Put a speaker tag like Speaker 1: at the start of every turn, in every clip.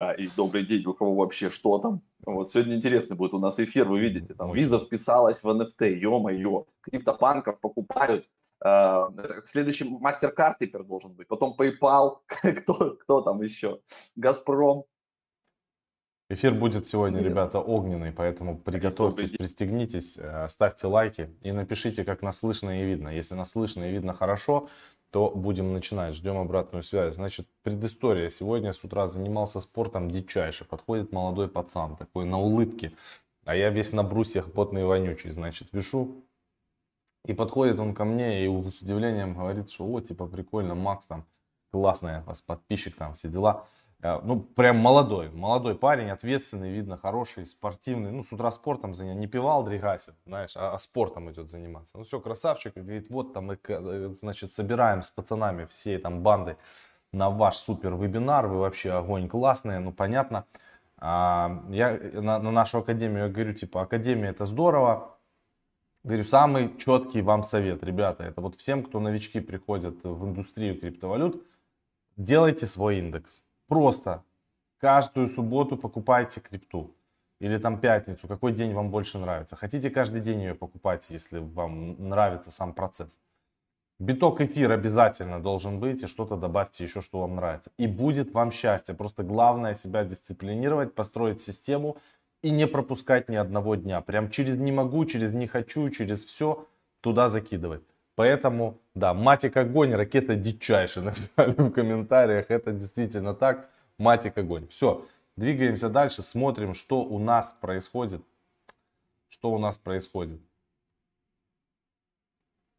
Speaker 1: А, и добрый день, у кого вообще что там. Вот сегодня интересный будет у нас эфир, вы видите, там виза вписалась в NFT, ё-моё, криптопанков покупают, э, следующий MasterCard теперь должен быть, потом PayPal, кто, кто там еще, Газпром.
Speaker 2: Эфир будет сегодня, ребята, огненный, поэтому приготовьтесь, пристегнитесь, э, ставьте лайки и напишите, как нас слышно и видно. Если нас слышно и видно хорошо, то будем начинать. Ждем обратную связь. Значит, предыстория. Сегодня с утра занимался спортом дичайше. Подходит молодой пацан, такой на улыбке. А я весь на брусьях потный и вонючий, значит, вешу. И подходит он ко мне и с удивлением говорит, что вот, типа, прикольно, Макс там, классный вас подписчик там, все дела. Э, ну, прям молодой, молодой парень, ответственный, видно, хороший, спортивный. Ну, с утра спортом занимается, не пивал, дригайся, знаешь, а, а спортом идет заниматься. Ну, все, красавчик, говорит, вот там мы, э, значит, собираем с пацанами всей там бандой на ваш супер вебинар, вы вообще огонь классный, ну, понятно. А, я на, на нашу академию я говорю, типа, академия это здорово, Говорю, самый четкий вам совет, ребята, это вот всем, кто новички приходят в индустрию криптовалют, делайте свой индекс Просто каждую субботу покупайте крипту. Или там пятницу, какой день вам больше нравится. Хотите каждый день ее покупать, если вам нравится сам процесс. Биток эфир обязательно должен быть, и что-то добавьте еще, что вам нравится. И будет вам счастье. Просто главное себя дисциплинировать, построить систему и не пропускать ни одного дня. Прям через не могу, через не хочу, через все туда закидывать. Поэтому, да, матик огонь, ракета дичайшая, написали в комментариях. Это действительно так, матик огонь. Все, двигаемся дальше, смотрим, что у нас происходит. Что у нас происходит.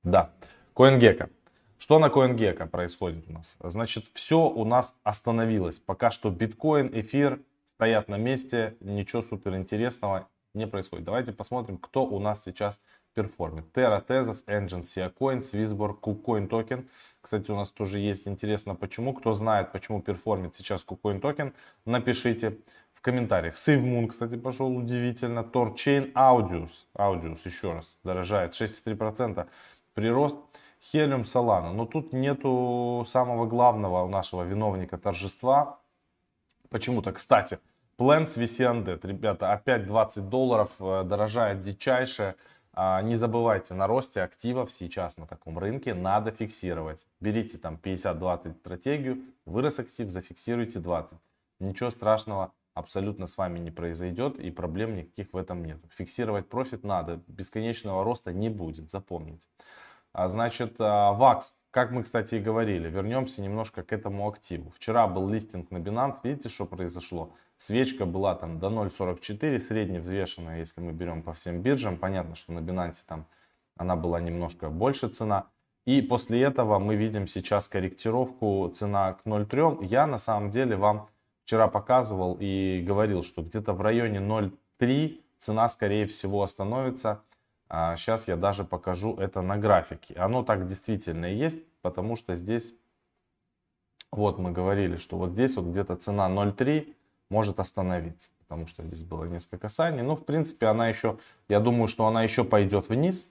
Speaker 2: Да, CoinGecko. Что на CoinGecko происходит у нас? Значит, все у нас остановилось. Пока что биткоин, эфир стоят на месте, ничего супер интересного не происходит. Давайте посмотрим, кто у нас сейчас перформит. Terra, Tezos, Enjin, Siacoin, Swissborg, KuCoin токен. Кстати, у нас тоже есть интересно почему. Кто знает, почему перформит сейчас KuCoin токен, напишите в комментариях. SaveMoon, кстати, пошел удивительно. TorChain, Audius, Audius еще раз дорожает 6,3%. Прирост. Helium, Solana. Но тут нету самого главного у нашего виновника торжества. Почему-то, кстати, Plants VC Undead, ребята, опять 20 долларов, э, дорожает дичайше. А, не забывайте, на росте активов сейчас на таком рынке надо фиксировать. Берите там 50-20 стратегию, вырос актив, зафиксируйте 20. Ничего страшного абсолютно с вами не произойдет и проблем никаких в этом нет. Фиксировать профит надо, бесконечного роста не будет, запомните. А, значит, ВАКС, как мы, кстати, и говорили, вернемся немножко к этому активу. Вчера был листинг на Binance, видите, что произошло? Свечка была там до 0.44, средневзвешенная, если мы берем по всем биржам. Понятно, что на Binance там она была немножко больше цена. И после этого мы видим сейчас корректировку цена к 0.3. Я на самом деле вам вчера показывал и говорил, что где-то в районе 0.3 цена скорее всего остановится. А сейчас я даже покажу это на графике. Оно так действительно и есть, потому что здесь, вот мы говорили, что вот здесь вот где-то цена 0.3 может остановиться. Потому что здесь было несколько касаний. Ну, в принципе, она еще, я думаю, что она еще пойдет вниз.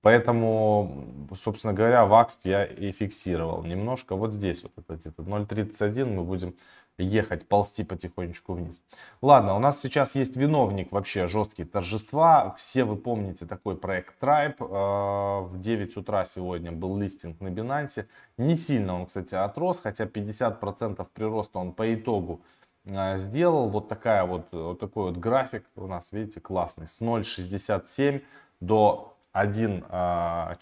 Speaker 2: Поэтому, собственно говоря, ВАКСП я и фиксировал немножко. Вот здесь вот это где-то 0.31 мы будем ехать, ползти потихонечку вниз. Ладно, у нас сейчас есть виновник вообще жесткие торжества. Все вы помните такой проект Tribe. Э, в 9 утра сегодня был листинг на Binance. Не сильно он, кстати, отрос, хотя 50% прироста он по итогу а, сделал. Вот, такая вот, вот такой вот график у нас, видите, классный. С 0.67 до 1.4. А,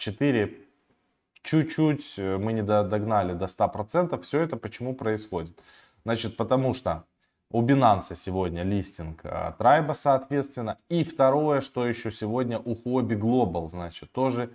Speaker 2: Чуть-чуть э, мы не догнали до 100%. Все это почему происходит? Значит, потому что у Binance сегодня листинг Трайба, соответственно. И второе, что еще сегодня у Hobby Global, значит, тоже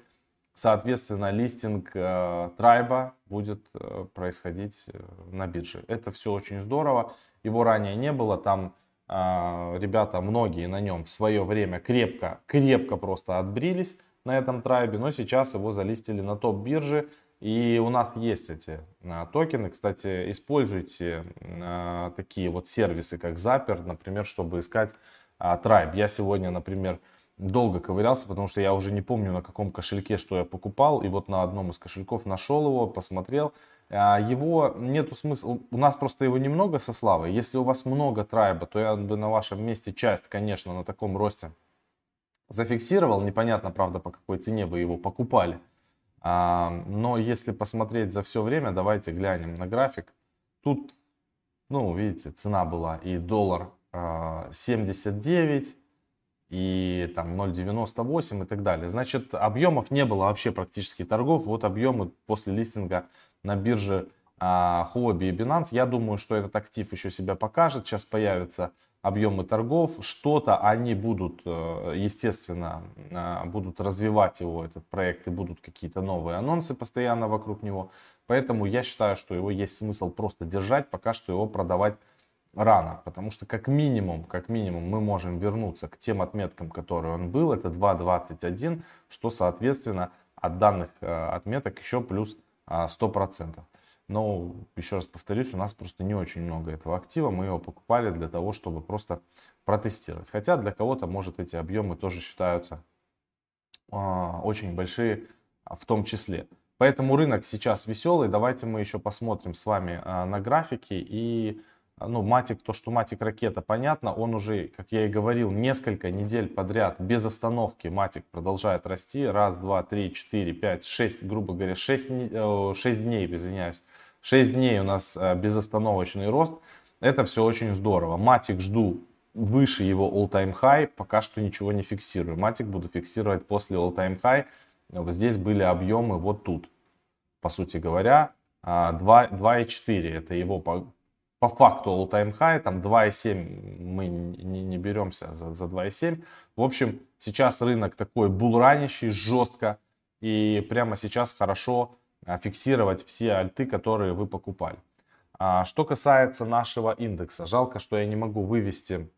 Speaker 2: Соответственно, листинг Трайба будет э, происходить э, на бирже. Это все очень здорово. Его ранее не было. Там э, ребята, многие на нем в свое время крепко, крепко просто отбрились на этом трайбе. Но сейчас его залистили на топ биржи. И у нас есть эти э, токены. Кстати, используйте э, такие вот сервисы, как Zapper, например, чтобы искать э, трайб. Я сегодня, например, долго ковырялся, потому что я уже не помню на каком кошельке, что я покупал. И вот на одном из кошельков нашел его, посмотрел. а, его нету смысла, у нас просто его немного со славой. Если у вас много трайба, то я бы на вашем месте часть, конечно, на таком росте зафиксировал. Непонятно, правда, по какой цене вы его покупали. Но если посмотреть за все время, давайте глянем на график. Тут, ну, видите, цена была и доллар 79, а, и там 0.98 и так далее. Значит, объемов не было вообще практически торгов. Вот объемы после листинга на бирже а, Huobi и Binance. Я думаю, что этот актив еще себя покажет. Сейчас появятся объемы торгов. Что-то они будут, э, естественно, а, будут развивать его, этот проект, и будут какие-то новые анонсы постоянно вокруг него. Поэтому я считаю, что его есть смысл просто держать, пока что его продавать рано, потому что как минимум, как минимум мы можем вернуться к тем отметкам, которые он был, это 2.21, что соответственно от данных э, отметок еще плюс 100%. А, Но еще раз повторюсь, у нас просто не очень много этого актива, мы его покупали для того, чтобы просто протестировать. Хотя для кого-то, может, эти объемы тоже считаются а, очень большие в том числе. Поэтому рынок сейчас веселый. Давайте мы еще посмотрим с вами а, на графики и ну, Матик, то, что Матик ракета, понятно, он уже, как я и говорил, несколько недель подряд без остановки Матик продолжает расти. Раз, два, три, четыре, пять, шесть, грубо говоря, шесть, шесть дней, извиняюсь. Шесть дней у нас э, безостановочный рост. Это все очень здорово. Матик жду выше его all-time high, пока что ничего не фиксирую. Матик буду фиксировать после all-time high. Вот здесь были объемы вот тут, по сути говоря, 2,4. А, это его по факту all-time high, там 2,7 мы не, не беремся за, за 2,7. В общем, сейчас рынок такой булранищий, жестко, и прямо сейчас хорошо фиксировать все альты, которые вы покупали. А, что касается нашего индекса, жалко, что я не могу вывести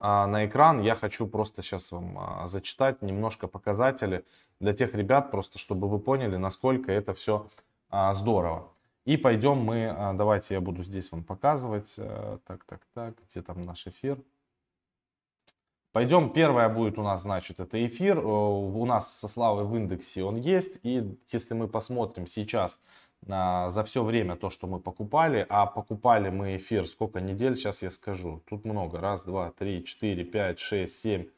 Speaker 2: а, на экран. Я хочу просто сейчас вам а, зачитать немножко показатели для тех ребят, просто чтобы вы поняли, насколько это все а, здорово. И пойдем мы, а, давайте я буду здесь вам показывать. Э, так, так, так, где там наш эфир? Пойдем, первое будет у нас, значит, это эфир. Э, у нас со Славой в индексе он есть. И если мы посмотрим сейчас на, за все время то, что мы покупали, а покупали мы эфир сколько недель, сейчас я скажу. Тут много. Раз, два, три, четыре, пять, шесть, семь,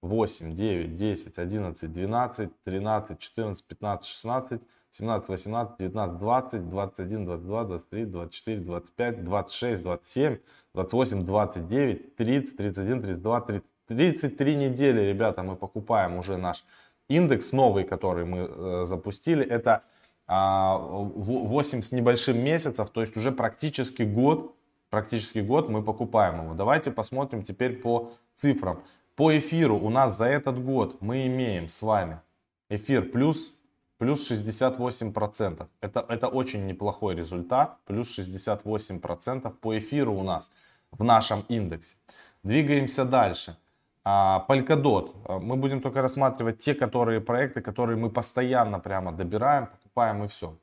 Speaker 2: восемь, девять, десять, одиннадцать, двенадцать, тринадцать, четырнадцать, пятнадцать, шестнадцать. 17, 18, 19, 20, 21, 22, 23, 24, 25, 26, 27, 28, 29, 30, 31, 32, 30. 33 недели, ребята, мы покупаем уже наш индекс новый, который мы э, запустили. Это э, 8 с небольшим месяцев, то есть уже практически год, практически год мы покупаем его. Давайте посмотрим теперь по цифрам. По эфиру у нас за этот год мы имеем с вами эфир плюс плюс 68%. Это, это очень неплохой результат, плюс 68% по эфиру у нас в нашем индексе. Двигаемся дальше. Polkadot. А, мы будем только рассматривать те которые, проекты, которые мы постоянно прямо добираем, покупаем и все.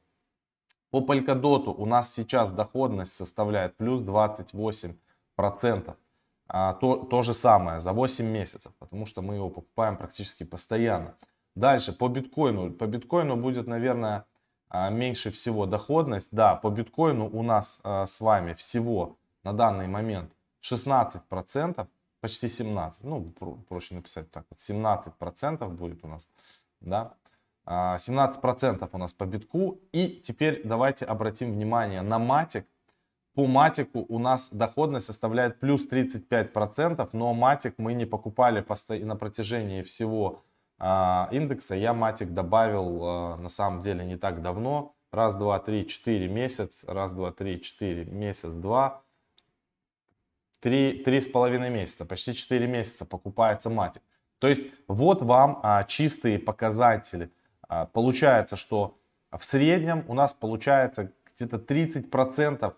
Speaker 2: По Polkadot у нас сейчас доходность составляет плюс 28%. А, то, то же самое за 8 месяцев, потому что мы его покупаем практически постоянно. Дальше по биткоину. По биткоину будет, наверное, а, меньше всего доходность. Да, по биткоину у нас а, с вами всего на данный момент 16%, почти 17%, ну, проще написать так вот, 17% будет у нас, да, 17% а, у нас по битку. И теперь давайте обратим внимание на матик. По матику у нас доходность составляет плюс 35%, но матик мы не покупали на протяжении всего а, индекса я матик добавил а, на самом деле не так давно. Раз, два, три, четыре месяц. Раз, два, три, четыре месяц, два. Три, три с половиной месяца, почти четыре месяца покупается матик. То есть вот вам а, чистые показатели. А, получается, что в среднем у нас получается где-то 30%,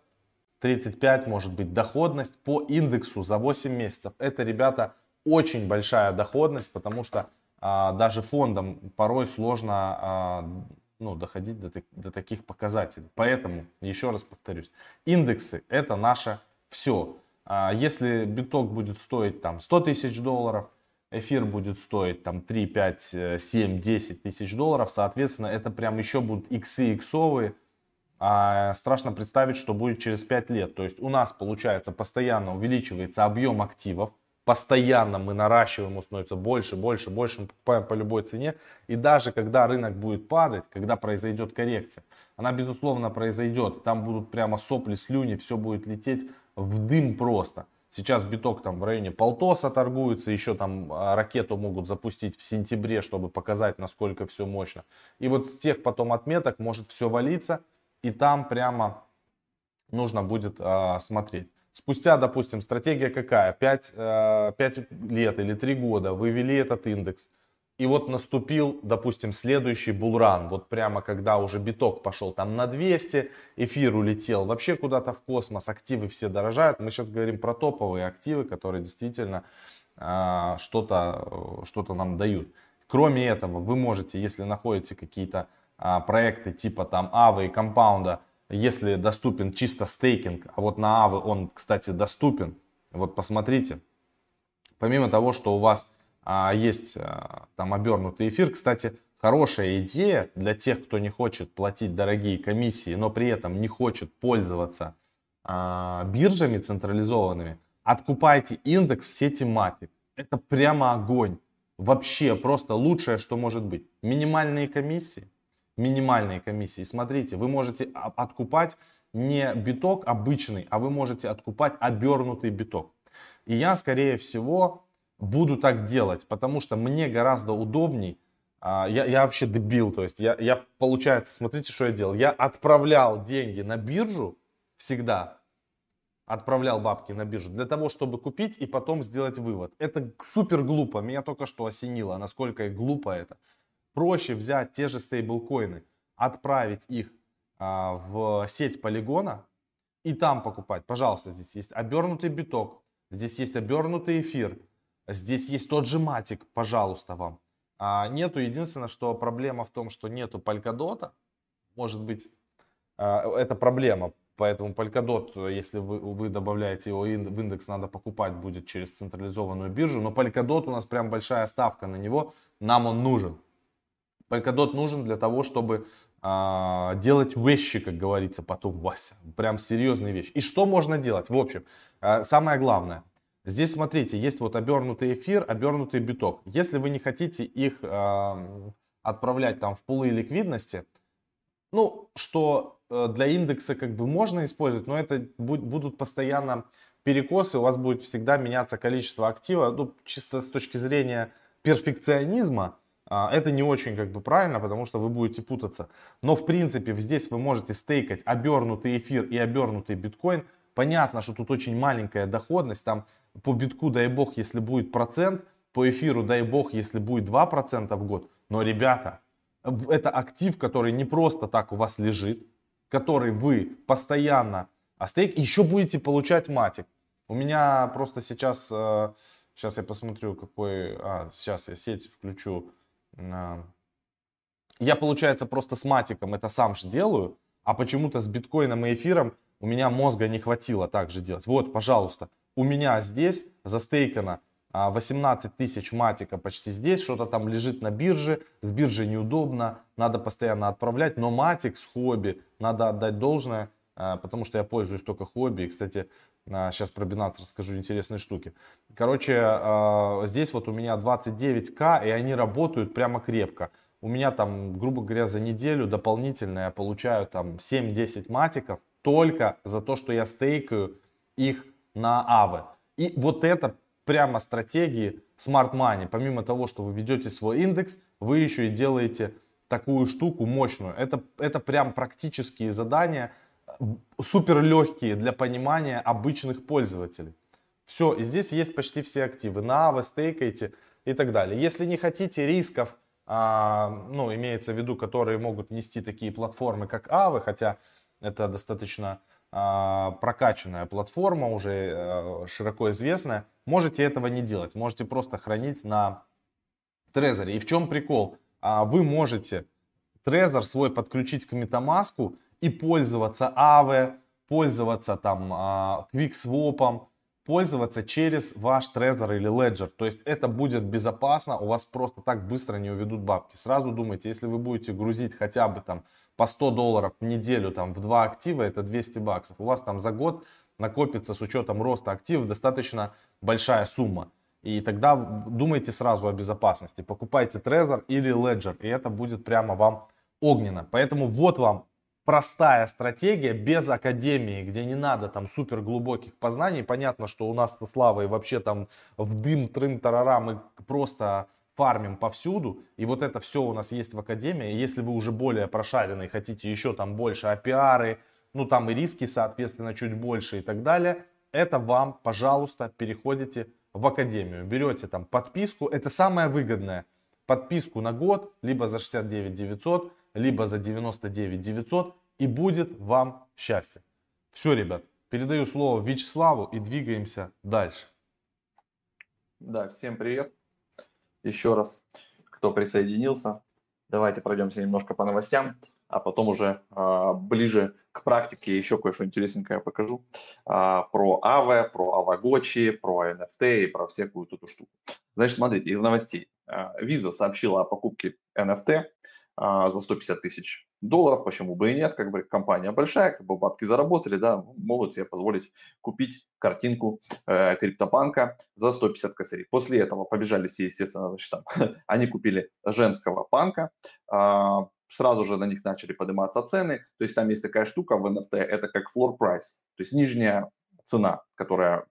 Speaker 2: 35 может быть доходность по индексу за 8 месяцев. Это, ребята, очень большая доходность, потому что а, даже фондам порой сложно а, ну, доходить до, до таких показателей. Поэтому, еще раз повторюсь, индексы это наше все. А, если биток будет стоить там 100 тысяч долларов, эфир будет стоить там 3, 5, 7, 10 тысяч долларов, соответственно, это прям еще будут иксы иксовые, а страшно представить, что будет через 5 лет. То есть у нас, получается, постоянно увеличивается объем активов, постоянно мы наращиваем, ему становится больше, больше, больше, мы покупаем по любой цене. И даже когда рынок будет падать, когда произойдет коррекция, она безусловно произойдет, там будут прямо сопли, слюни, все будет лететь в дым просто. Сейчас биток там в районе полтоса торгуется, еще там а, ракету могут запустить в сентябре, чтобы показать, насколько все мощно. И вот с тех потом отметок может все валиться, и там прямо нужно будет а, смотреть. Спустя, допустим, стратегия какая? 5, 5 э, лет или 3 года вы ввели этот индекс. И вот наступил, допустим, следующий bull run. Вот прямо когда уже биток пошел там на 200, эфир улетел вообще куда-то в космос, активы все дорожают. Мы сейчас говорим про топовые активы, которые действительно э, что-то что нам дают. Кроме этого, вы можете, если находите какие-то э, проекты типа там Aave и Compound а, если доступен чисто стейкинг, а вот на Aave он, кстати, доступен, вот посмотрите, помимо того, что у вас есть а, там обернутый эфир, кстати, хорошая идея для тех, кто не хочет платить дорогие комиссии, но при этом не хочет пользоваться а, биржами централизованными, откупайте индекс в сети Matic. Это прямо огонь. Вообще просто лучшее, что может быть. Минимальные комиссии минимальные комиссии. Смотрите, вы можете откупать не биток обычный, а вы можете откупать обернутый биток. И я, скорее всего, буду так делать, потому что мне гораздо удобней. А, я, я вообще дебил, то есть я, я, получается, смотрите, что я делал. Я отправлял деньги на биржу всегда, отправлял бабки на биржу для того, чтобы купить и потом сделать вывод. Это супер глупо, меня только что осенило, насколько глупо это проще взять те же стейблкоины, отправить их а, в сеть полигона и там покупать. Пожалуйста, здесь есть обернутый биток, здесь есть обернутый эфир, здесь есть тот же матик, пожалуйста, вам. А, нету, единственное, что проблема в том, что нету Polkadot, может быть, а, это проблема, Поэтому Polkadot, если вы, вы добавляете его в индекс, надо покупать будет через централизованную биржу. Но Polkadot у нас прям большая ставка на него, нам он нужен. Polkadot нужен для того, чтобы а, делать вещи, как говорится, потом, Вася, прям серьезные вещи. И что можно делать? В общем, а, самое главное. Здесь, смотрите, есть вот обернутый эфир, обернутый биток. Если вы не хотите их а, отправлять там в пулы ликвидности, ну, что э, для индекса как бы можно использовать, но это будут постоянно перекосы, у вас будет всегда меняться количество актива, ну, чисто с точки зрения перфекционизма, а, это не очень как бы правильно, потому что вы будете путаться. Но в принципе здесь вы можете стейкать обернутый эфир и обернутый биткоин. Понятно, что тут очень маленькая доходность. Там по битку, дай бог, если будет процент, по эфиру, дай бог, если будет 2% в год. Но, ребята, это актив, который не просто так у вас лежит, который вы постоянно а стейк, еще будете получать матик. У меня просто сейчас, сейчас э, я посмотрю, какой, а, сейчас я сеть включу, я, получается, просто с матиком это сам же делаю, а почему-то с биткоином и эфиром у меня мозга не хватило так же делать. Вот, пожалуйста, у меня здесь застейкано 18 а, тысяч матика почти здесь, что-то там лежит на бирже, с биржей неудобно, надо постоянно отправлять, но матик с хобби надо отдать должное, а, потому что я пользуюсь только хобби. И, кстати, Сейчас про Binance расскажу интересные штуки. Короче, а, здесь вот у меня 29к, и они работают прямо крепко. У меня там, грубо говоря, за неделю дополнительно я получаю там 7-10 матиков только за то, что я стейкаю их на АВы. И вот это прямо стратегии Smart Money. Помимо того, что вы ведете свой индекс, вы еще и делаете такую штуку мощную. Это, это прям практические задания – супер легкие для понимания обычных пользователей. Все, и здесь есть почти все активы. На вы стейкаете и так далее. Если не хотите рисков, а, ну, имеется в виду, которые могут нести такие платформы, как Авы, хотя это достаточно а, прокачанная платформа, уже а, широко известная, можете этого не делать. Можете просто хранить на Трезоре. И в чем прикол? А, вы можете Трезор свой подключить к MetaMask и пользоваться Aave, пользоваться там а, QuickSwap, пользоваться через ваш Trezor или Ledger. То есть это будет безопасно, у вас просто так быстро не уведут бабки. Сразу думайте, если вы будете грузить хотя бы там по 100 долларов в неделю там в два актива, это 200 баксов. У вас там за год накопится с учетом роста активов достаточно большая сумма. И тогда думайте сразу о безопасности. Покупайте Trezor или Ledger, и это будет прямо вам огненно. Поэтому вот вам простая стратегия без академии, где не надо там супер глубоких познаний. Понятно, что у нас со Славой вообще там в дым, трым, тарара мы просто фармим повсюду, и вот это все у нас есть в Академии. Если вы уже более прошаренный, хотите еще там больше APR, ну там и риски, соответственно, чуть больше и так далее, это вам, пожалуйста, переходите в Академию. Берете там подписку, это самое выгодное. Подписку на год, либо за 69 900, либо за 99 900, и будет вам счастье. Все, ребят, передаю слово Вячеславу и двигаемся дальше.
Speaker 1: Да, всем привет еще раз, кто присоединился. Давайте пройдемся немножко по новостям, а потом уже э, ближе к практике еще кое-что интересненькое покажу. Э, про АВ, про Авагочи, про NFT и про всякую эту штуку. Значит, смотрите, из новостей. Visa сообщила о покупке NFT а, за 150 тысяч долларов, почему бы и нет, как бы компания большая, как бы бабки заработали, да, могут себе позволить купить картинку э, криптобанка за 150 косарей. После этого побежали все, естественно, значит, там, они купили женского банка, э, сразу же на них начали подниматься цены, то есть там есть такая штука в NFT, это как floor price, то есть нижняя цена, которая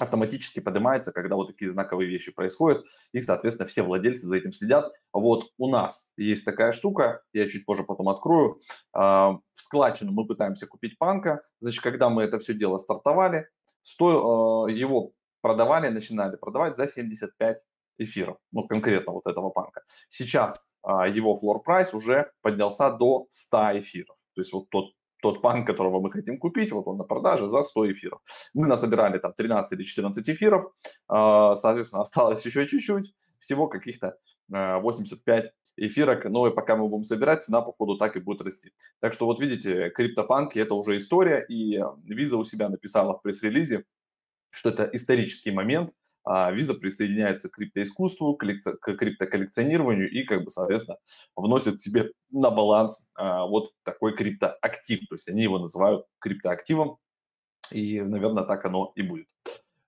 Speaker 1: автоматически поднимается, когда вот такие знаковые вещи происходят, и, соответственно, все владельцы за этим следят. Вот у нас есть такая штука, я чуть позже потом открою. А, в складчину мы пытаемся купить панка, значит, когда мы это все дело стартовали, сто, а, его продавали, начинали продавать за 75 эфиров, ну, конкретно вот этого панка. Сейчас а, его floor price уже поднялся до 100 эфиров. То есть вот тот тот панк, которого мы хотим купить, вот он на продаже за 100 эфиров. Мы насобирали там 13 или 14 эфиров, а, соответственно, осталось еще чуть-чуть, всего каких-то 85 а, эфирок, но и пока мы будем собирать, цена, походу, так и будет расти. Так что вот видите, криптопанки – это уже история, и Visa у себя написала в пресс-релизе, что это исторический момент, а Visa присоединяется к криптоискусству, к криптоколлекционированию и, как бы, соответственно, вносит себе на баланс а, вот такой криптоактив. То есть они его называют криптоактивом, и, наверное, так оно и будет.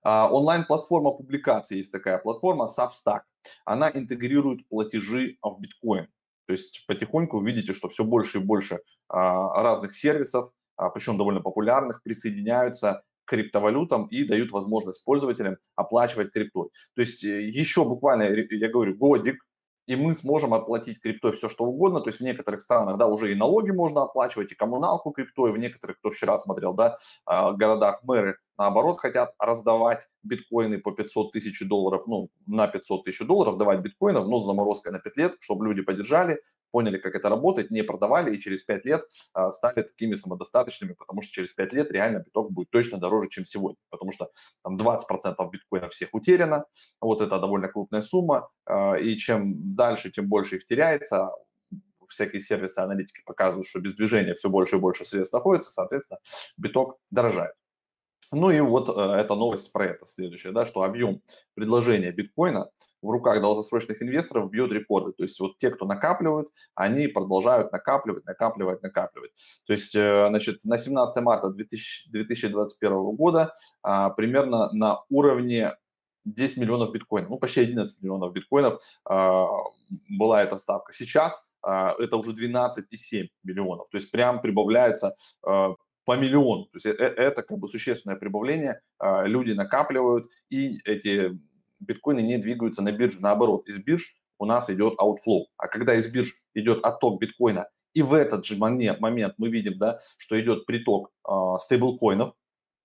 Speaker 1: А, онлайн-платформа публикации есть такая платформа Substack. Она интегрирует платежи в биткоин. То есть потихоньку вы видите, что все больше и больше разных сервисов, причем довольно популярных, присоединяются криптовалютам и дают возможность пользователям оплачивать криптой. То есть э, еще буквально, я говорю, годик, и мы сможем оплатить криптой все, что угодно. То есть в некоторых странах, да, уже и налоги можно оплачивать, и коммуналку криптой. В некоторых, кто вчера смотрел, да, а, городах мэры, наоборот, хотят раздавать биткоины по 500 тысяч долларов, ну, на 500 тысяч долларов давать биткоинов, но с заморозкой на 5 лет, чтобы люди поддержали, поняли, как это работает, не продавали и через 5 лет а, стали такими самодостаточными, потому что через 5 лет реально биток будет точно дороже, чем сегодня, потому что там 20% биткоинов всех утеряно, вот это довольно крупная сумма, а, и чем дальше, тем больше их теряется, всякие сервисы аналитики показывают, что без движения все больше и больше средств находится, соответственно, биток дорожает. Ну и вот э, эта новость про это следующая, да, что объем предложения биткоина в руках долгосрочных инвесторов бьет рекорды. То есть вот те, кто накапливают, они продолжают накапливать, накапливать, накапливать. То есть, э, значит, на 17 марта 2000, 2021 года а, примерно на уровне 10 миллионов биткоинов, ну почти 11 миллионов биткоинов а, была эта ставка. Сейчас а, это уже 12,7 миллионов. То есть прям прибавляется по миллиону. То есть это, это как бы существенное прибавление. Люди накапливают, и эти биткоины не двигаются на бирже. Наоборот, из бирж у нас идет outflow. А когда из бирж идет отток биткоина, и в этот же момент, мы видим, да, что идет приток э, стейблкоинов,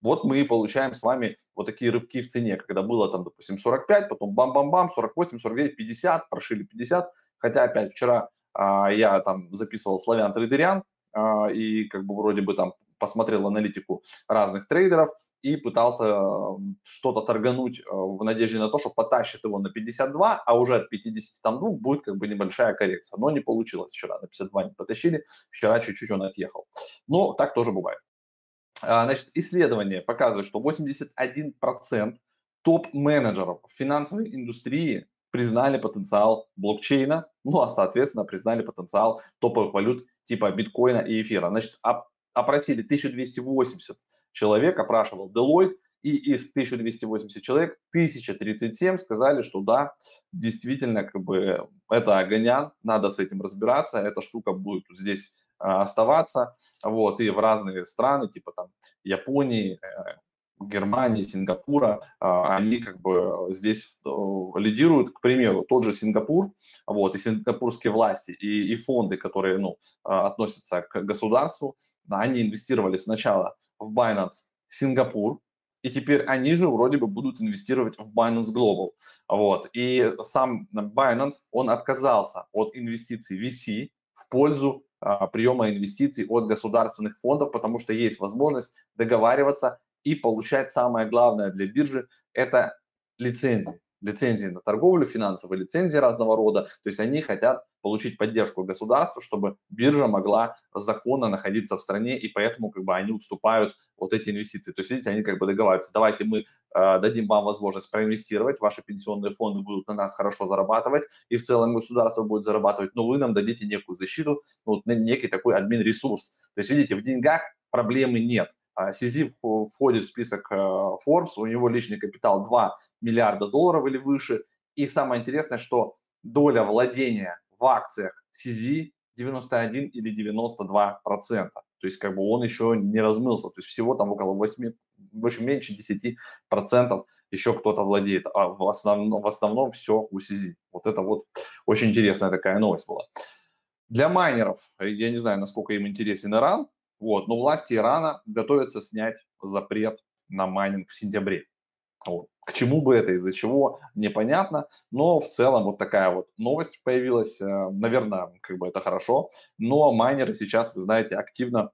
Speaker 1: вот мы и получаем с вами вот такие рывки в цене, когда было там, допустим, 45, потом бам-бам-бам, 48, 49, 50, прошили 50. Хотя опять вчера а, я там записывал славян трейдерян, а, и как бы вроде бы там посмотрел аналитику разных трейдеров и пытался что-то торгануть э, в надежде на то, что потащит его на 52, а уже от 52 будет как бы небольшая коррекция. Но не получилось вчера, на 52 не потащили, вчера чуть-чуть он отъехал. Но так тоже бывает. А, значит, исследование показывает, что 81% топ-менеджеров финансовой индустрии признали потенциал блокчейна, ну а соответственно признали потенциал топовых валют типа биткоина и эфира. Значит, опросили 1280 человек, опрашивал Deloitte, и из 1280 человек 1037 сказали, что да, действительно, как бы это огонян, надо с этим разбираться, эта штука будет здесь а, оставаться, вот, и в разные страны, типа там Японии, э, Германии, Сингапура, а, они как бы здесь э, лидируют, к примеру, тот же Сингапур, вот, и сингапурские власти, и, и фонды, которые, ну, относятся к государству, они инвестировали сначала в Binance Сингапур, и теперь они же вроде бы будут инвестировать в Binance Global. Вот. И сам Binance, он отказался от инвестиций VC в пользу а, приема инвестиций от государственных фондов, потому что есть возможность договариваться и получать самое главное для биржи – это лицензии лицензии на торговлю, финансовые лицензии разного рода. То есть они хотят получить поддержку государства, чтобы биржа могла законно находиться в стране, и поэтому как бы они уступают вот эти инвестиции. То есть, видите, они как бы договариваются, давайте мы э, дадим вам возможность проинвестировать, ваши пенсионные фонды будут на нас хорошо зарабатывать, и в целом государство будет зарабатывать, но вы нам дадите некую защиту, ну, некий такой админ-ресурс. То есть, видите, в деньгах проблемы нет. А входит в список э, Forbes, у него личный капитал 2 миллиарда долларов или выше. И самое интересное, что доля владения в акциях CZ 91 или 92 процента. То есть как бы он еще не размылся. То есть всего там около 8, больше меньше 10 процентов еще кто-то владеет. А в основном, в основном все у CZ. Вот это вот очень интересная такая новость была. Для майнеров, я не знаю, насколько им интересен Иран, вот, но власти Ирана готовятся снять запрет на майнинг в сентябре. Вот. К чему бы это, из-за чего, непонятно, но в целом вот такая вот новость появилась, э, наверное, как бы это хорошо, но майнеры сейчас, вы знаете, активно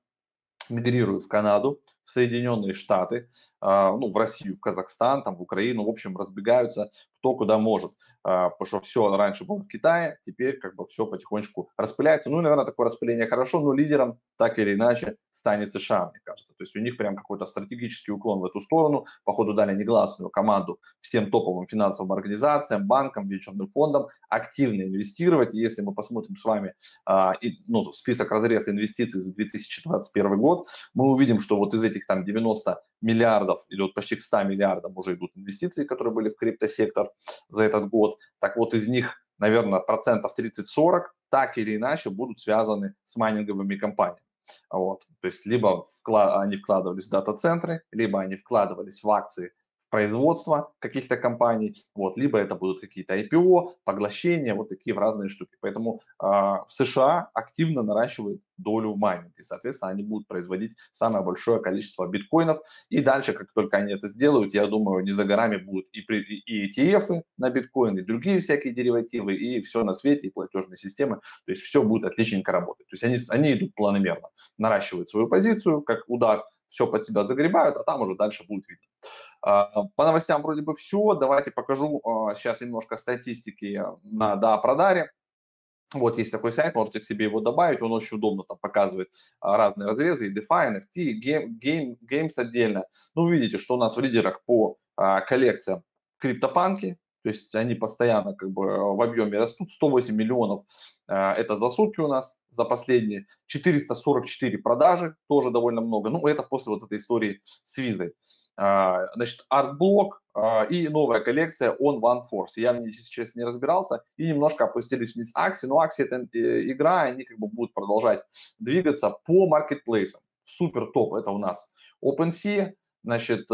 Speaker 1: мигрируют в Канаду, в Соединенные Штаты, ну, в Россию, в Казахстан, там, в Украину, в общем, разбегаются кто куда может, а, потому что все раньше было в Китае, теперь как бы все потихонечку распыляется. Ну, наверное, такое распыление хорошо, но лидером так или иначе станет США, мне кажется. То есть у них прям какой-то стратегический уклон в эту сторону. Походу дали негласную команду всем топовым финансовым организациям, банкам, венчурным фондам активно инвестировать. И если мы посмотрим с вами а, ну, список разрез инвестиций за 2021 год, мы увидим, что вот из этих там 90 миллиардов или вот почти к 100 миллиардам уже идут инвестиции, которые были в криптосектор за этот год. Так вот, из них, наверное, процентов 30-40 так или иначе будут связаны с майнинговыми компаниями. Вот. То есть либо вклад, они вкладывались в дата-центры, либо они вкладывались в акции производства каких-то компаний, вот, либо это будут какие-то IPO, поглощения, вот такие в разные штуки. Поэтому э, США активно наращивают долю майнинга, и, соответственно, они будут производить самое большое количество биткоинов, и дальше, как только они это сделают, я думаю, не за горами будут и, и ETF на биткоин, и другие всякие деривативы, и все на свете, и платежные системы, то есть все будет отличненько работать. То есть они, они идут планомерно, наращивают свою позицию, как удар, все под себя загребают, а там уже дальше будет видно. А, по новостям вроде бы все. Давайте покажу сейчас а, немножко статистики на да, продаре. Вот есть такой сайт, можете к себе его добавить, он очень удобно там показывает а, разные разрезы, и DeFi, NFT, game, game, отдельно. Ну, видите, что у нас в лидерах по коллекциям криптопанки, то есть они постоянно как бы в объеме растут, 108 миллионов это за сутки у нас, за последние, 444 продажи, тоже довольно много, ну, это после вот этой истории с визой. А, значит, Art Blocks а, и новая коллекция 0N1 Force. Я в ней сейчас не разбирался и немножко опустились вниз акции, но акции это э, игра, они как бы будут продолжать двигаться по маркетплейсам. Супер топ, это у нас OpenSea, значит,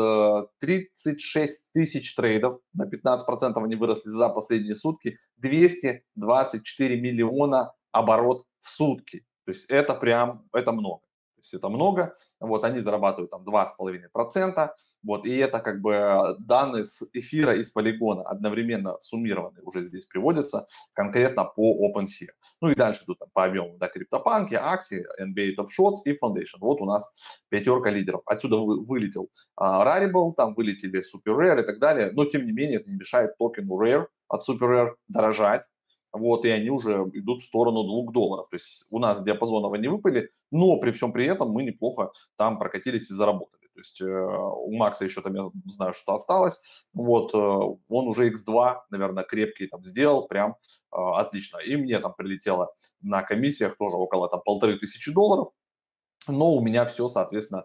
Speaker 1: 36 э, тысяч трейдов, на 15% они выросли за последние сутки, 224 миллиона оборот в сутки. То есть это прям, это много. То есть это много, вот они зарабатывают там 2,5%, вот, и это как бы данные с эфира и с полигона одновременно суммированные уже здесь приводятся конкретно по OpenSea. Ну и дальше тут там, по объему, да, криптопанки, акции, NBA Top Shots и Foundation. Вот у нас пятерка лидеров. Отсюда вы, вылетел uh, Rarible, там вылетели Super Rare и так далее, но тем не менее это не мешает токену Rare от Super Rare дорожать, вот, и они уже идут в сторону 2 долларов. То есть у нас диапазоново не выпали, но при всем при этом мы неплохо там прокатились и заработали. То есть у Макса еще там, я знаю, что осталось. Вот он уже X2, наверное, крепкий там сделал, прям отлично. И мне там прилетело на комиссиях тоже около там полторы тысячи долларов. Но у меня все, соответственно,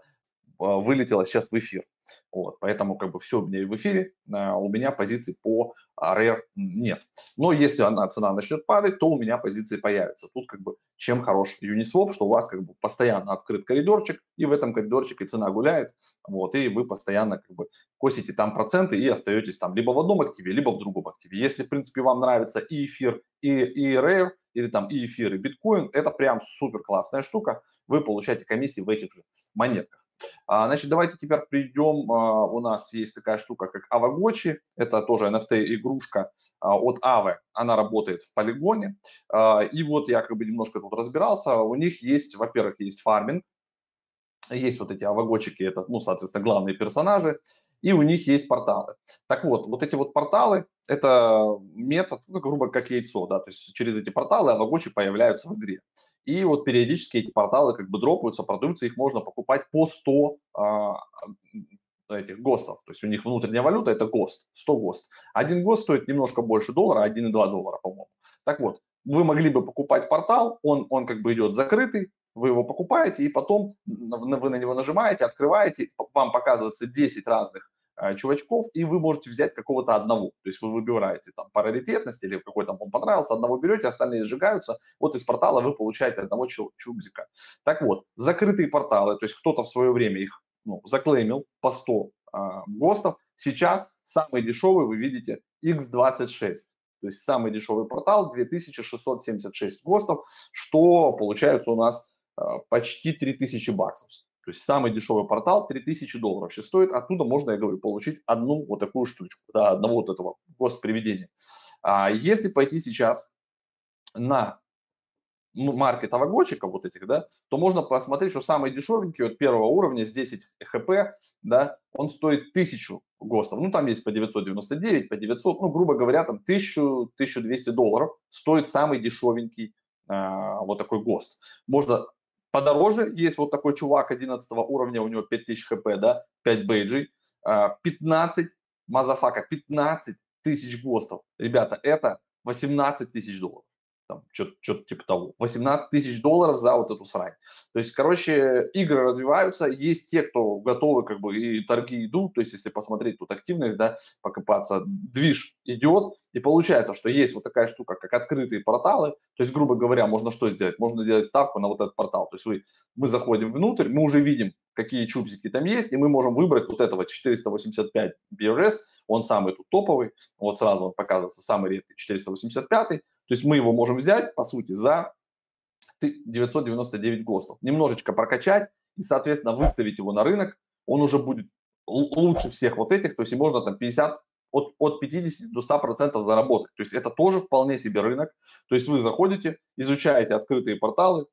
Speaker 1: вылетело сейчас в эфир. Вот, поэтому как бы все у меня в эфире, а, у меня позиций по а, Rare нет. Но если она, цена начнет падать, то у меня позиции появятся. Тут как бы чем хорош Uniswap, что у вас как бы постоянно открыт коридорчик, и в этом коридорчике цена гуляет, вот, и вы постоянно как бы косите там проценты и остаетесь там либо в одном активе, либо в другом активе. Если, в принципе, вам нравится и эфир, и, и Rare, или там и эфир, и биткоин, это прям супер классная штука, вы получаете комиссии в этих же монетках. А, значит, давайте теперь придем, а, у нас есть такая штука, как Авагочи, это тоже NFT-игрушка а, от Авы, она работает в полигоне, и вот я как бы немножко тут разбирался, у них есть, во-первых, есть фарминг, есть вот эти авагочики, это, ну, соответственно, главные персонажи, и у них есть порталы. Так вот, вот эти вот порталы, это метод, ну, грубо как яйцо, да, то есть через эти порталы авагочи появляются в игре. И вот периодически эти порталы как бы дропаются, продаются, их можно покупать по 100 а, этих ГОСТов. То есть у них внутренняя валюта это ГОСТ, 100 ГОСТ. Один ГОСТ стоит немножко больше доллара, 1,2 доллара, по-моему. Так вот, вы могли бы покупать портал, он, он как бы идет закрытый, вы его покупаете, и потом вы на него нажимаете, открываете, вам показывается 10 разных чувачков, и вы можете взять какого-то одного. То есть вы выбираете там паралитетность или какой там он понравился, одного берете, остальные сжигаются. Вот из портала вы получаете одного чубзика. Так вот, закрытые порталы, то есть кто-то в свое время их ну, заклеймил по 100 а, ГОСТов. Сейчас самый дешевый вы видите X26. То есть самый дешевый портал 2676 ГОСТов, что получается у нас а, почти 3000 баксов. То есть самый дешевый портал 3000 долларов сейчас стоит. Оттуда можно, я говорю, получить одну вот такую штучку, да, одного вот этого госприведения. А если пойти сейчас на маркет авагочиков вот этих, да, то можно посмотреть, что самый дешевенький от первого уровня с 10 хп, да, он стоит 1000 ГОСТов. Ну, там есть по 999, по 900, ну, грубо говоря, там 1000-1200 долларов стоит самый дешевенький а, вот такой гост. Можно Подороже. Есть вот такой чувак 11 уровня, у него 5000 HP, да, 5 бейджей, 15, motherfucker, 15 тысяч гостов. Ребята, это 18 тысяч долларов там, что-то типа того. 18 тысяч долларов за вот эту срань. То есть, короче, игры развиваются, есть те, кто готовы, как бы, и торги идут, то есть, если посмотреть тут активность, да, покопаться, движ идет, и получается, что есть вот такая штука, как открытые порталы, то есть, грубо говоря, можно что сделать? Можно сделать ставку на вот этот портал, то есть, вы, мы заходим внутрь, мы уже видим, какие чупсики там есть, и мы можем выбрать вот этого 485 BRS, он самый тут топовый, вот сразу он показывается, самый редкий 485, то есть мы его можем взять, по сути, за 999 ГОСТов, немножечко прокачать и, соответственно, выставить его на рынок, он уже будет лучше всех вот этих, то есть и можно там 50, от, от 50 до 100 процентов заработать. То есть это тоже вполне себе рынок. То есть вы заходите, изучаете открытые порталы,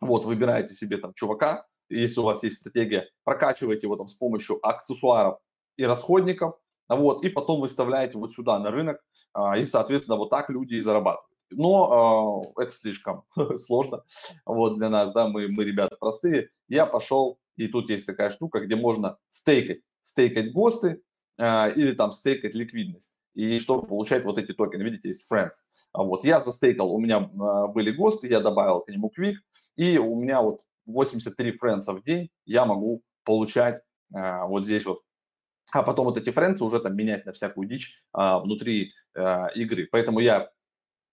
Speaker 1: вот, выбираете себе там чувака, если у вас есть стратегия, прокачиваете его там с помощью аксессуаров и расходников, вот, и потом выставляете вот сюда на рынок, и, соответственно, вот так люди и зарабатывают. Но э, это слишком сложно вот для нас, да, мы, мы ребята простые. Я пошел, и тут есть такая штука, где можно стейкать, стейкать ГОСТы э, или там стейкать ликвидность. И чтобы получать вот эти токены, видите, есть Friends. Вот я застейкал, у меня были ГОСТы, я добавил к нему Quick, и у меня вот 83 Friends в день я могу получать вот здесь вот а потом вот эти френцы уже там менять на всякую дичь а, внутри а, игры. Поэтому я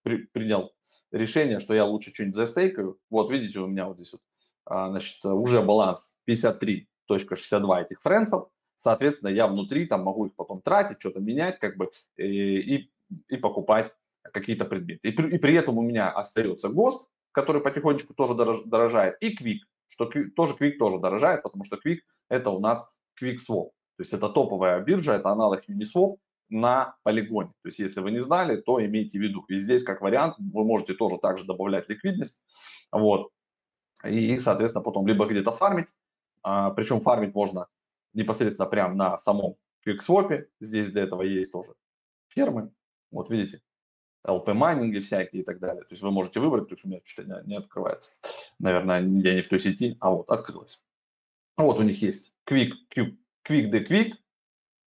Speaker 1: при, принял решение, что я лучше что-нибудь застейкаю. Вот видите, у меня вот здесь вот, а, значит, уже баланс 53.62 этих френцев. Соответственно, я внутри там могу их потом тратить, что-то менять, как бы, и, и, и покупать какие-то предметы. И при, и при этом у меня остается ГОСТ, который потихонечку тоже дорожает, и Quick, что тоже Quick тоже дорожает, потому что Quick это у нас Quick Swap. То есть это топовая биржа, это аналог Uniswap на полигоне. То есть если вы не знали, то имейте в виду. И здесь как вариант вы можете тоже также добавлять ликвидность. Вот. И, соответственно, потом либо где-то фармить. А, причем фармить можно непосредственно прямо на самом QuickSwap. Здесь для этого есть тоже фермы. Вот видите, LP майнинги всякие и так далее. То есть вы можете выбрать, то есть у меня что-то не, не открывается. Наверное, я не в той сети, а вот открылось. Вот у них есть Quick, Quick, Quick the Quick.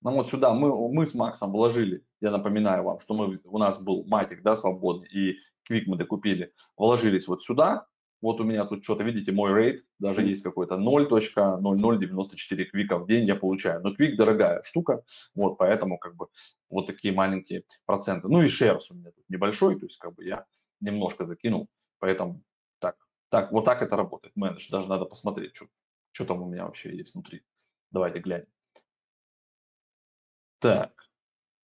Speaker 1: Ну вот сюда мы, мы с Максом вложили, я напоминаю вам, что мы, у нас был матик, да, свободный, и Quick мы докупили, вложились вот сюда, вот у меня тут что-то, видите, мой рейд, даже есть какой-то 0.0094 квика в день я получаю. Но квик дорогая штука, вот поэтому как бы вот такие маленькие проценты. Ну и шерс у меня тут небольшой, то есть как бы я немножко закинул, поэтому так, так вот так это работает. Менедж, даже надо посмотреть, что, что там у меня вообще есть внутри. Давайте глянем. Так,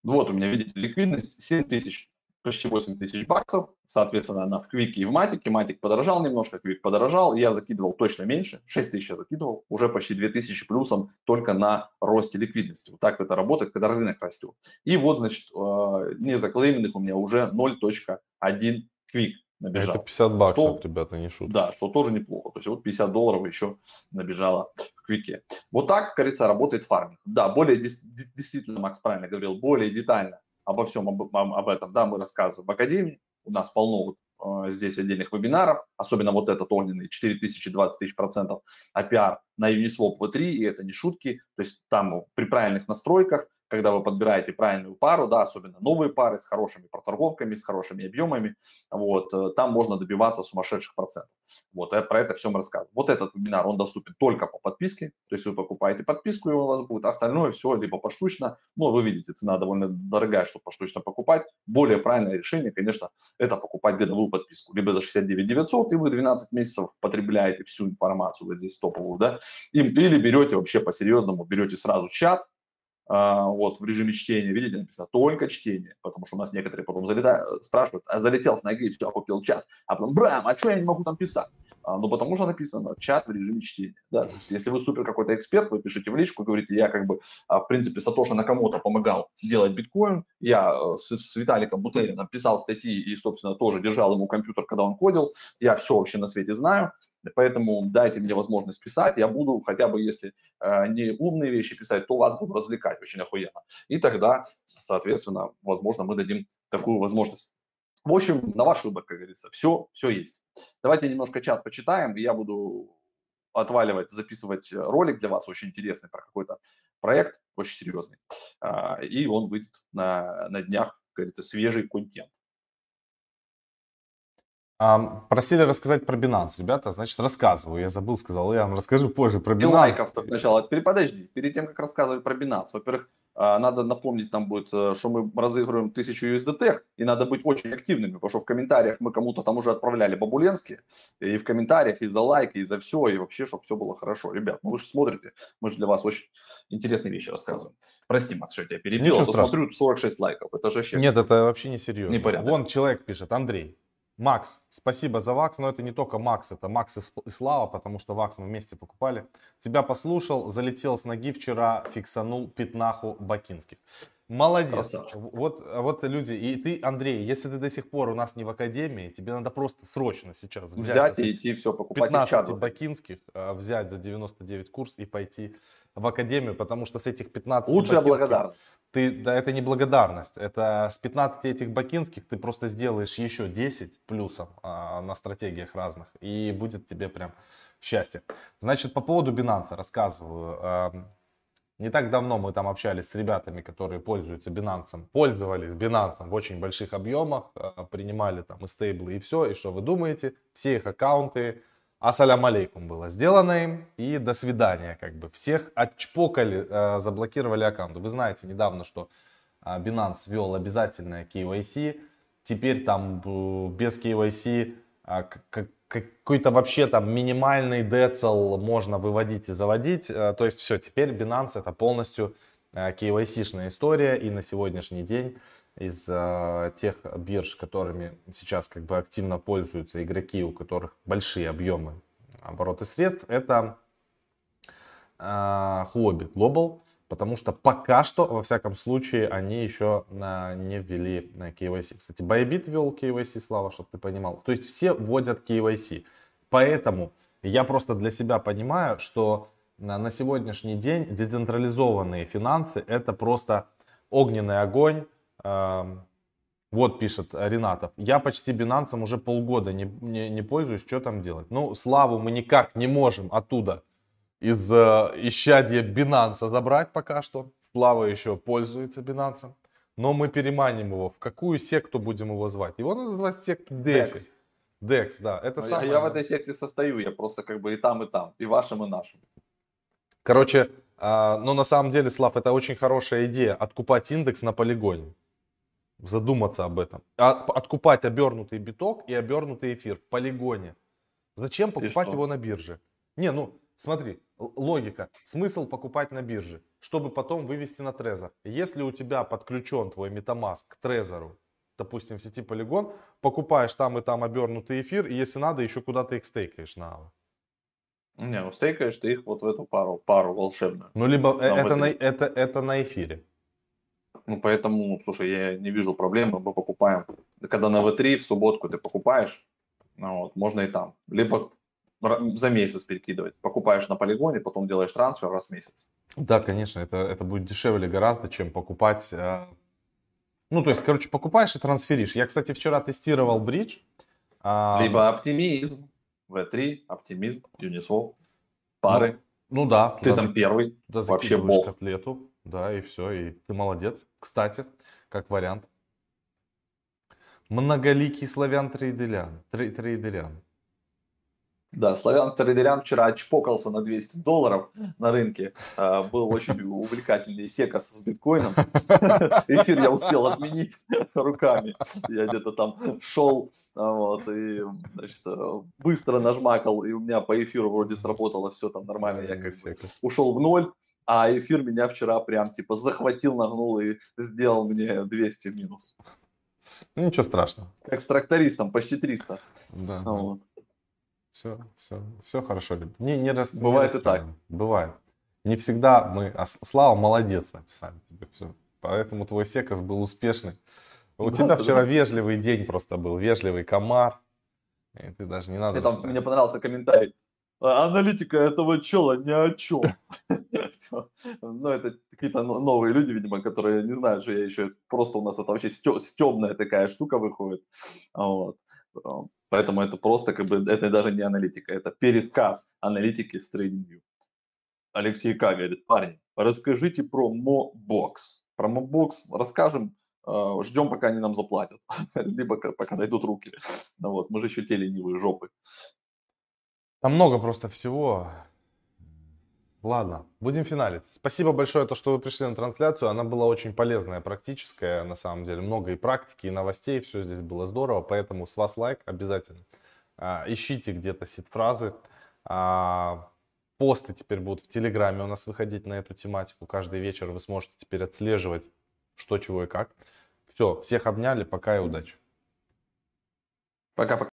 Speaker 1: вот у меня, видите, ликвидность 7000 почти 8 тысяч баксов, соответственно, она в Квике и в Матике. Матик подорожал немножко, Квик подорожал, я закидывал точно меньше, 6 тысяч я закидывал, уже почти 2 тысячи плюсом только на росте ликвидности. Вот так это работает, когда рынок растет. И вот, значит, э, не заклейменных у меня уже 0.1 Квик набежал.
Speaker 2: Это 50 баксов, что, ребята, не шутка.
Speaker 1: Да, что тоже неплохо. То есть вот 50 долларов еще набежало в Квике. Вот так, говорится, работает фарминг. Да, более действительно, Макс правильно говорил, более детально обо всем об, об этом, да, мы рассказываем в Академии. У нас полно вот, э, здесь отдельных вебинаров, особенно вот этот огненный, 4000, 20 тысяч процентов APR на Uniswap V3, и это не шутки, то есть там при правильных настройках когда вы подбираете правильную пару, да, особенно новые пары с хорошими проторговками, с хорошими объемами, вот, э, там можно добиваться сумасшедших процентов. Вот, я про это все мы рассказываю. Вот этот вебинар, он доступен только по подписке, то есть вы покупаете подписку, и у вас будет, остальное все либо поштучно, ну, вы видите, цена довольно дорогая, чтобы поштучно покупать. Более правильное решение, конечно, это покупать годовую подписку, либо за 69 900, и вы 12 месяцев потребляете всю информацию, вот здесь топовую, да, или берете вообще по-серьезному, берете сразу чат, вот в режиме чтения, видите, написано только чтение, потому что у нас некоторые потом залетают, спрашивают, а залетел с ноги, все, купил чат, а потом, брам, а что я не могу там писать? А, ну, потому что написано чат в режиме чтения, да, то есть если вы супер какой-то эксперт, вы пишите в личку, говорите, я как бы, а, в принципе, Сатоша Накамото помогал делать биткоин, я э, с, с Виталиком Бутерином писал статьи и, собственно, тоже держал ему компьютер, когда он кодил, я все вообще на свете знаю, Поэтому дайте мне возможность писать, я буду хотя бы, если э, не умные вещи писать, то вас буду развлекать очень охуенно. И тогда, соответственно, возможно, мы дадим такую возможность. В общем, на ваш выбор, как говорится, все, все есть. Давайте немножко чат почитаем, и я буду отваливать, записывать ролик для вас очень интересный про какой-то проект, очень серьезный. А, и он выйдет на, на днях, как говорится, свежий контент.
Speaker 2: Просили рассказать про Binance, ребята, значит, рассказываю. Я забыл, сказал, я вам расскажу позже про Binance. И
Speaker 1: лайков только сначала. Подожди, перед тем, как рассказывать про Binance, во-первых, а, надо напомнить нам будет, э, что мы разыгрываем 1000 USDT, и надо быть очень активными, потому что в комментариях мы кому-то там уже отправляли бабуленские, и в комментариях, и за лайк, и за все, и вообще, чтобы все было хорошо. Ребят, ну вы же смотрите, мы же для вас очень интересные вещи рассказываем. Прости, Макс, что я тебя перебил, а то смотрю 46 лайков, это же вообще...
Speaker 2: Нет, это вообще не серьезно. Непорядок. Вон человек пишет, Андрей, Макс, спасибо за Вакс, но это не только Макс, это Макс и Слава, потому что Вакс мы вместе покупали. Тебя послушал, залетел с ноги вчера, фиксанул пятнаху Бакинских. Молодец. Красавчик. Вот, вот люди. И ты, Андрей, если ты до сих пор у нас не в академии, тебе надо просто срочно сейчас
Speaker 1: взять, взять и идти все покупать
Speaker 2: 15 бакинских, а, взять за 99 курс и пойти в академию, потому что с этих 15
Speaker 1: Лучшая благодарность.
Speaker 2: Ты, да, это не благодарность, это с 15 этих бакинских ты просто сделаешь еще 10 плюсом а, на стратегиях разных, и будет тебе прям счастье. Значит, по поводу Binance рассказываю. А, не так давно мы там общались с ребятами, которые пользуются Binance, пользовались Binance в очень больших объемах, а, принимали там и стейблы и все, и что вы думаете? Все их аккаунты ассалям алейкум было сделано им, и до свидания, как бы. Всех отчпокали, э, заблокировали аккаунты. Вы знаете недавно, что э, Binance ввел обязательное KYC, теперь там э, без KYC э, какой-то вообще там минимальный децл можно выводить и заводить. Э, то есть все, теперь Binance это полностью э, KYC-шная история, и на сегодняшний день из э, тех бирж, которыми сейчас как бы активно пользуются игроки, у которых большие объемы обороты средств, это э, Huobi Global, потому что пока что, во всяком случае, они еще э, не ввели на KYC. Кстати, Bybit ввел KYC, Слава, чтобы ты понимал. То есть все вводят KYC. Поэтому я просто для себя понимаю, что на сегодняшний день децентрализованные финансы это просто огненный огонь, вот пишет Ренатов. Я почти Binance уже полгода не, не, не пользуюсь, что там делать? Ну, Славу мы никак не можем оттуда из э, исчадья Binance забрать пока что. Слава еще пользуется Binance. Но мы переманим его. В какую секту будем его звать? Его надо звать секту DeFi.
Speaker 1: Dex.
Speaker 2: Да. Это
Speaker 1: А я-
Speaker 2: самое...
Speaker 1: я в этой секте состою, я просто как бы и там, и там, и вашим, и нашим.
Speaker 2: Короче, а, но на самом деле, Слав, это очень хорошая идея. Откупать индекс на полигоне. Задуматься об этом. А, откупать обернутый биток и обернутый эфир в полигоне. Зачем покупать его на бирже? Не, ну смотри, логика. Смысл покупать на бирже, чтобы потом вывести на Трезор. Если у тебя подключен твой MetaMask к Трезору, допустим, в сети Polygon, покупаешь там и там обернутый эфир, и если надо, еще куда-то их стейкаешь на Ава.
Speaker 1: Не, ну стейкаешь ты их вот в эту пару, пару волшебную.
Speaker 2: Ну, либо э,
Speaker 1: Там
Speaker 2: это,
Speaker 1: это-
Speaker 2: на, это, это на эфире.
Speaker 1: Ну, поэтому, слушай, я не вижу проблемы, мы покупаем. Когда на V3 в субботку ты покупаешь, ну, вот, можно и там. Либо за месяц перекидывать. Покупаешь на полигоне, потом делаешь трансфер раз в месяц.
Speaker 2: Да, конечно, это, это будет дешевле гораздо, чем покупать. э, Ну, то есть, короче, покупаешь и трансферишь. Я, кстати, вчера тестировал бридж. а,
Speaker 1: Либо оптимизм, V3, оптимизм, Uniswap, пары.
Speaker 2: Ну да,
Speaker 1: ты там первый. вообще бог.
Speaker 2: котлету. Да, и все, и ты молодец. Кстати, как вариант. Многоликий славян трейделян. Трей- трейдерян.
Speaker 1: Да, Славян Трейдерян вчера отчпокался на 200 долларов на рынке. А, Был очень увлекательный секас с биткоином. Эфир я успел отменить руками. Я где-то там шел а, вот, и значит, э, быстро нажмакал, и у меня по эфиру вроде сработало все там нормально. Я как бы ушел в ноль, а эфир меня вчера прям типа захватил, нагнул и сделал мне 200 в минус.
Speaker 2: Ну, ничего страшного.
Speaker 1: Как с трактористом, почти 300.
Speaker 2: Да,
Speaker 1: вот.
Speaker 2: Все, все, все хорошо. Не, не рас- не
Speaker 1: Бывает и
Speaker 2: расстраивайся. Бывает. Не всегда мы... А Слава молодец написали тебе все. Поэтому твой секас был успешный. У
Speaker 1: Да,
Speaker 2: тебя
Speaker 1: да,
Speaker 2: вчера
Speaker 1: да.
Speaker 2: вежливый день просто был. Вежливый комар. И ты даже не надо...
Speaker 1: И там мне понравился комментарий. «А, Аналитика этого чела ни о чем. Ну, это какие-то но- новые люди, видимо, которые не знают, что я еще... Просто у нас это вообще стебная такая штука выходит. А. А, Поэтому это просто как бы... Это даже не аналитика, это пересказ аналитики с TradingView. Алексей К. говорит, парни, расскажите про Mobox. Про Mobox расскажем, э, ждем, пока они нам заплатят. Либо ка- пока дойдут руки. Ну вот, мы же еще те ленивые жопы.
Speaker 2: Там много просто всего. Ладно, будем финалить. Спасибо большое, то, что вы пришли на трансляцию. Она была очень полезная, практическая, на самом деле. Много и практики, и новостей. Все здесь было здорово. Поэтому с вас лайк обязательно. А, ищите где-то сид-фразы. А, посты теперь будут в Телеграме у нас выходить на эту тематику. Каждый вечер вы сможете теперь отслеживать, что, чего и как. Все, всех обняли. Пока и удачи.
Speaker 1: Пока-пока.